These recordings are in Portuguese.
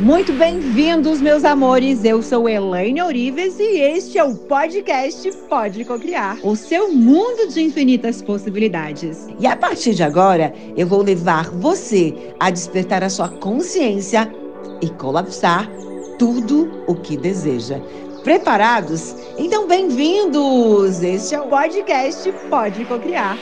Muito bem-vindos, meus amores. Eu sou Elaine Orives e este é o podcast Pode Cocriar, o seu mundo de infinitas possibilidades. E a partir de agora, eu vou levar você a despertar a sua consciência e colapsar tudo o que deseja. Preparados? Então, bem-vindos! Este é o podcast Pode Cocriar.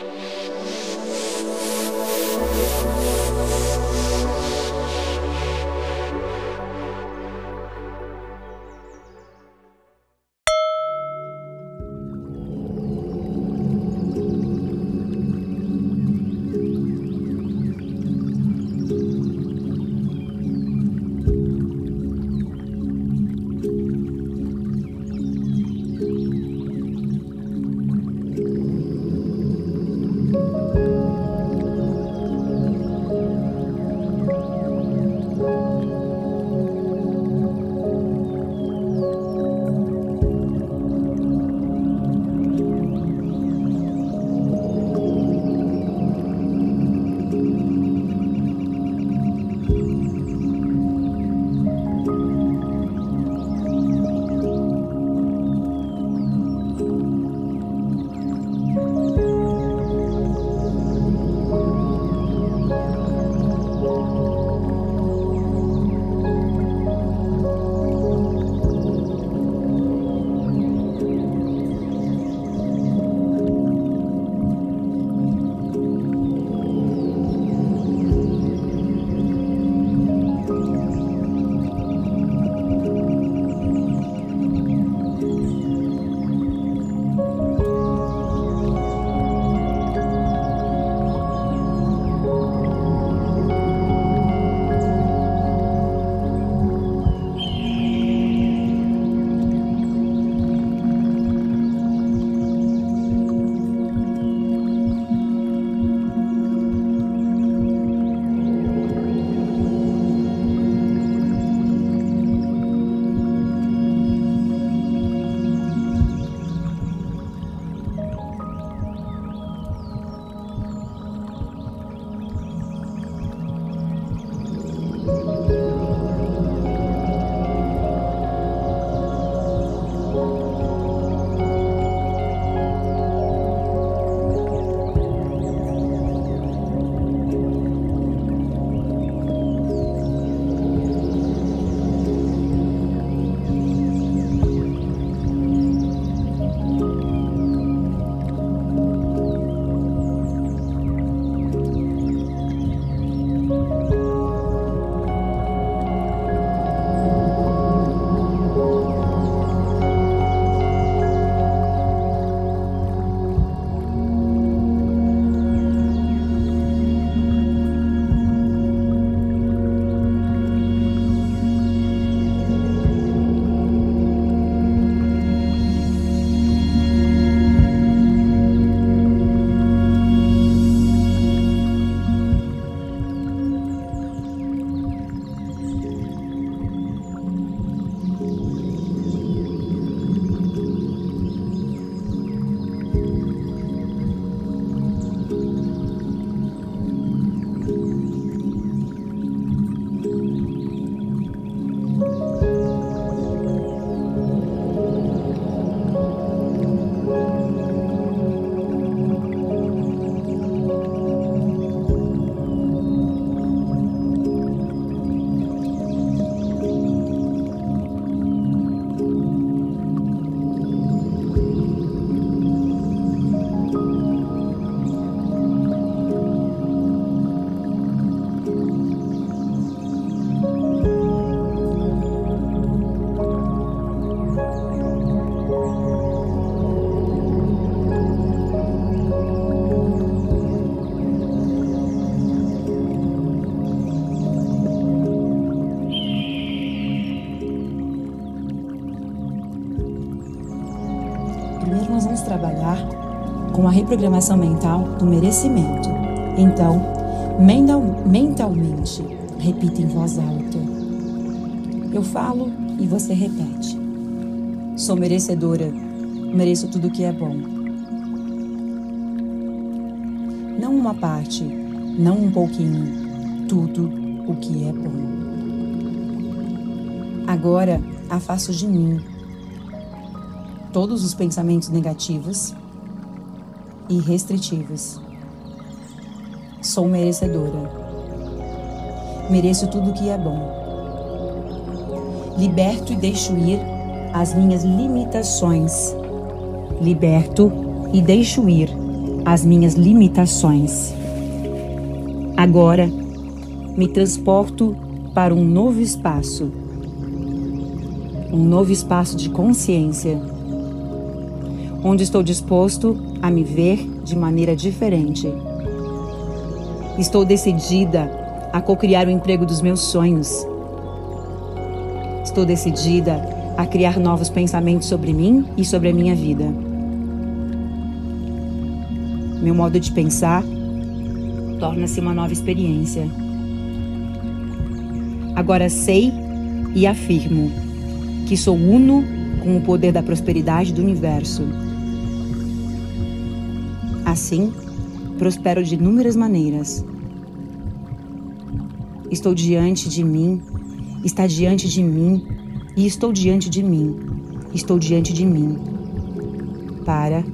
Com a reprogramação mental do merecimento. Então, mental, mentalmente, repita em voz alta. Eu falo e você repete. Sou merecedora, mereço tudo que é bom. Não uma parte, não um pouquinho, tudo o que é bom. Agora afasto de mim todos os pensamentos negativos e restritivos. Sou merecedora. Mereço tudo que é bom. Liberto e deixo ir as minhas limitações. Liberto e deixo ir as minhas limitações. Agora me transporto para um novo espaço. Um novo espaço de consciência, onde estou disposto a me ver de maneira diferente. Estou decidida a co-criar o emprego dos meus sonhos. Estou decidida a criar novos pensamentos sobre mim e sobre a minha vida. Meu modo de pensar torna-se uma nova experiência. Agora sei e afirmo que sou uno com o poder da prosperidade do universo. Assim, prospero de inúmeras maneiras. Estou diante de mim, está diante de mim e estou diante de mim, estou diante de mim, para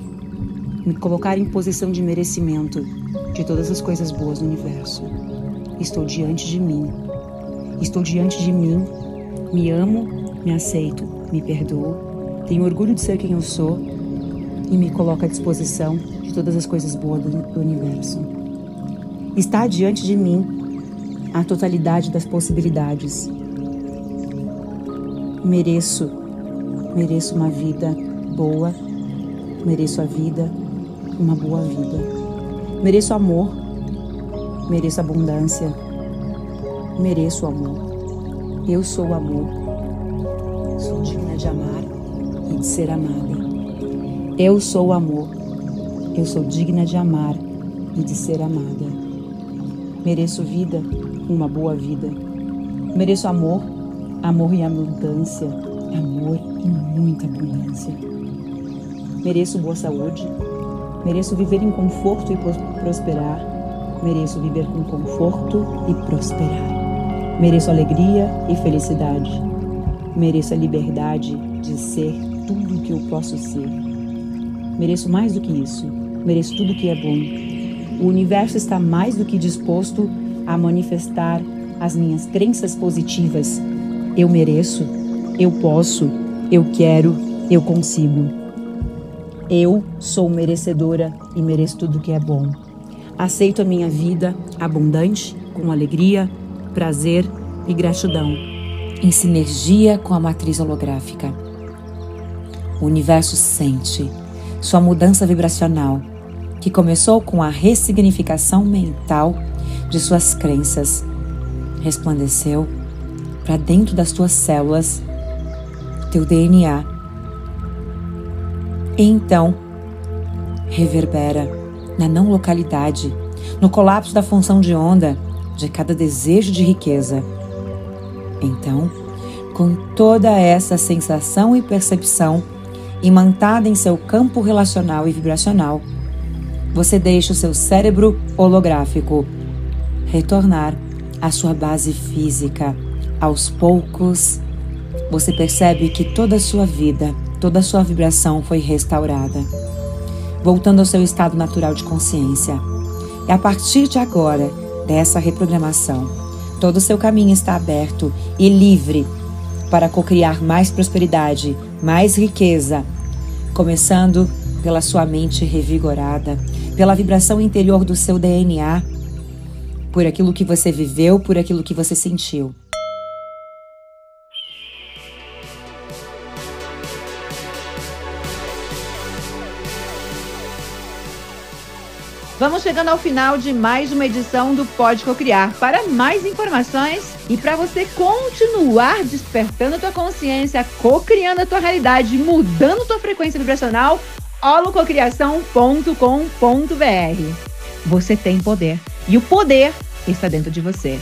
me colocar em posição de merecimento de todas as coisas boas do universo. Estou diante de mim, estou diante de mim, me amo, me aceito, me perdoo, tenho orgulho de ser quem eu sou e me coloco à disposição de todas as coisas boas do, universo. Está diante de mim a totalidade das possibilidades. Mereço, mereço uma vida boa, mereço a vida, uma boa vida. Mereço amor, mereço abundância, mereço amor. Eu sou o amor. Sou digna de amar e de ser amada. Eu sou o amor. Eu sou digna de amar e de ser amada. Mereço vida, uma boa vida. Mereço amor, amor e abundância, amor e muita abundância. Mereço boa saúde. Mereço viver em conforto e prosperar. Mereço viver com conforto e prosperar. Mereço alegria e felicidade. Mereço a liberdade de ser tudo o que eu posso ser. Mereço mais do que isso mereço tudo que é bom. O universo está mais do que disposto a manifestar as minhas crenças positivas. Eu mereço, eu posso, eu quero, eu consigo. Eu sou merecedora e mereço tudo que é bom. Aceito a minha vida abundante, com alegria, prazer e gratidão, em sinergia com a matriz holográfica. O universo sente sua mudança vibracional que começou com a ressignificação mental de suas crenças, resplandeceu para dentro das tuas células, teu DNA. E então, reverbera na não localidade, no colapso da função de onda de cada desejo de riqueza. Então, com toda essa sensação e percepção imantada em seu campo relacional e vibracional, você deixa o seu cérebro holográfico retornar à sua base física. Aos poucos, você percebe que toda a sua vida, toda a sua vibração foi restaurada, voltando ao seu estado natural de consciência. E a partir de agora, dessa reprogramação, todo o seu caminho está aberto e livre para cocriar mais prosperidade, mais riqueza, começando pela sua mente revigorada, pela vibração interior do seu DNA, por aquilo que você viveu, por aquilo que você sentiu. Vamos chegando ao final de mais uma edição do Pode Cocriar. Para mais informações e para você continuar despertando a tua consciência, cocriando a tua realidade, mudando tua frequência vibracional, holococriação.com.br. Você tem poder e o poder está dentro de você.